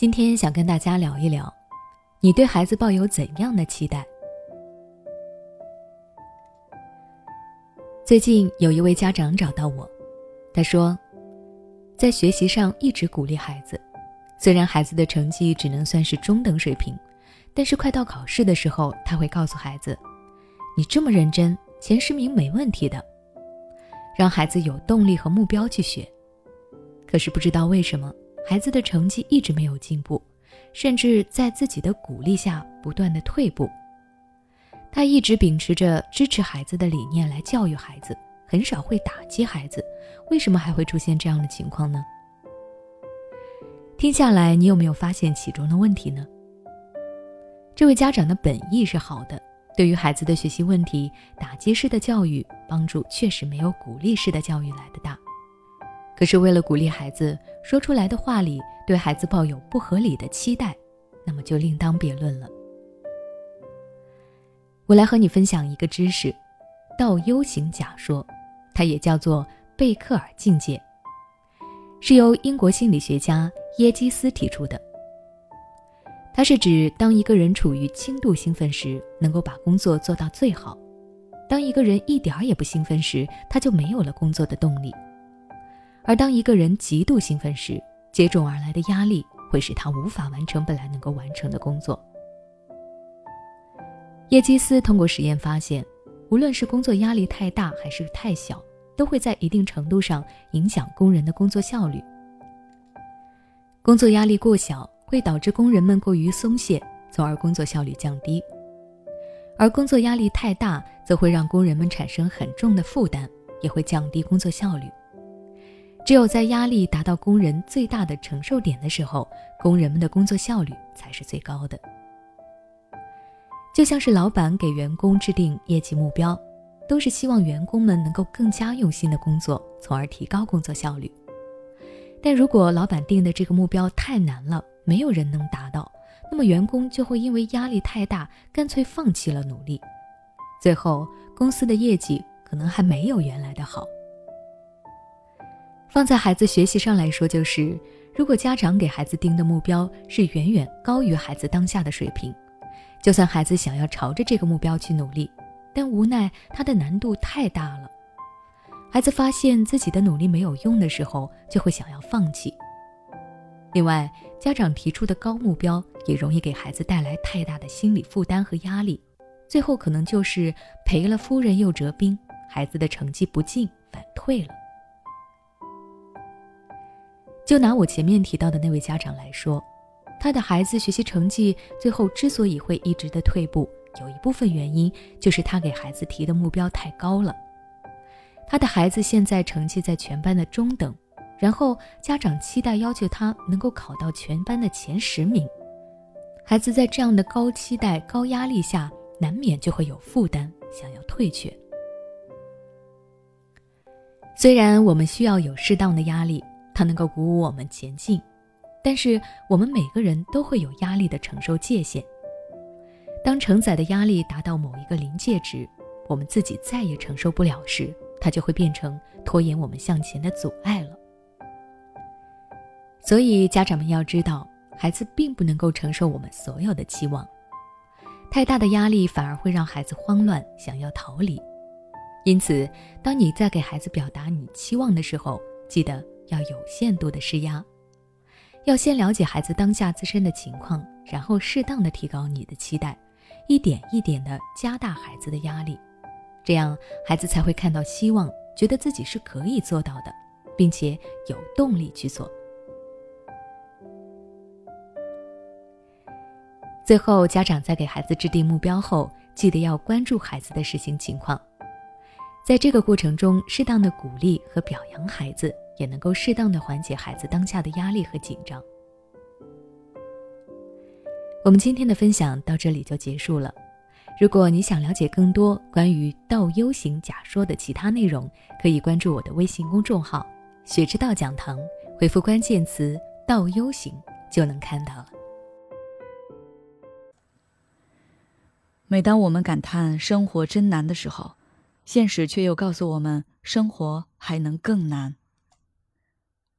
今天想跟大家聊一聊，你对孩子抱有怎样的期待？最近有一位家长找到我，他说，在学习上一直鼓励孩子，虽然孩子的成绩只能算是中等水平，但是快到考试的时候，他会告诉孩子：“你这么认真，前十名没问题的。”让孩子有动力和目标去学。可是不知道为什么。孩子的成绩一直没有进步，甚至在自己的鼓励下不断的退步。他一直秉持着支持孩子的理念来教育孩子，很少会打击孩子。为什么还会出现这样的情况呢？听下来，你有没有发现其中的问题呢？这位家长的本意是好的，对于孩子的学习问题，打击式的教育帮助确实没有鼓励式的教育来的大。可是为了鼓励孩子，说出来的话里对孩子抱有不合理的期待，那么就另当别论了。我来和你分享一个知识：倒 U 型假说，它也叫做贝克尔境界，是由英国心理学家耶基斯提出的。它是指当一个人处于轻度兴奋时，能够把工作做到最好；当一个人一点儿也不兴奋时，他就没有了工作的动力。而当一个人极度兴奋时，接踵而来的压力会使他无法完成本来能够完成的工作。叶基斯通过实验发现，无论是工作压力太大还是太小，都会在一定程度上影响工人的工作效率。工作压力过小会导致工人们过于松懈，从而工作效率降低；而工作压力太大，则会让工人们产生很重的负担，也会降低工作效率。只有在压力达到工人最大的承受点的时候，工人们的工作效率才是最高的。就像是老板给员工制定业绩目标，都是希望员工们能够更加用心的工作，从而提高工作效率。但如果老板定的这个目标太难了，没有人能达到，那么员工就会因为压力太大，干脆放弃了努力，最后公司的业绩可能还没有原来的好。放在孩子学习上来说，就是如果家长给孩子定的目标是远远高于孩子当下的水平，就算孩子想要朝着这个目标去努力，但无奈他的难度太大了。孩子发现自己的努力没有用的时候，就会想要放弃。另外，家长提出的高目标也容易给孩子带来太大的心理负担和压力，最后可能就是赔了夫人又折兵，孩子的成绩不进反退了。就拿我前面提到的那位家长来说，他的孩子学习成绩最后之所以会一直的退步，有一部分原因就是他给孩子提的目标太高了。他的孩子现在成绩在全班的中等，然后家长期待要求他能够考到全班的前十名，孩子在这样的高期待、高压力下，难免就会有负担，想要退却。虽然我们需要有适当的压力。它能够鼓舞我们前进，但是我们每个人都会有压力的承受界限。当承载的压力达到某一个临界值，我们自己再也承受不了时，它就会变成拖延我们向前的阻碍了。所以，家长们要知道，孩子并不能够承受我们所有的期望，太大的压力反而会让孩子慌乱，想要逃离。因此，当你在给孩子表达你期望的时候，记得。要有限度的施压，要先了解孩子当下自身的情况，然后适当的提高你的期待，一点一点的加大孩子的压力，这样孩子才会看到希望，觉得自己是可以做到的，并且有动力去做。最后，家长在给孩子制定目标后，记得要关注孩子的实行情况，在这个过程中，适当的鼓励和表扬孩子。也能够适当的缓解孩子当下的压力和紧张。我们今天的分享到这里就结束了。如果你想了解更多关于倒 U 型假说的其他内容，可以关注我的微信公众号“学之道讲堂”，回复关键词“倒 U 型”就能看到了。每当我们感叹生活真难的时候，现实却又告诉我们，生活还能更难。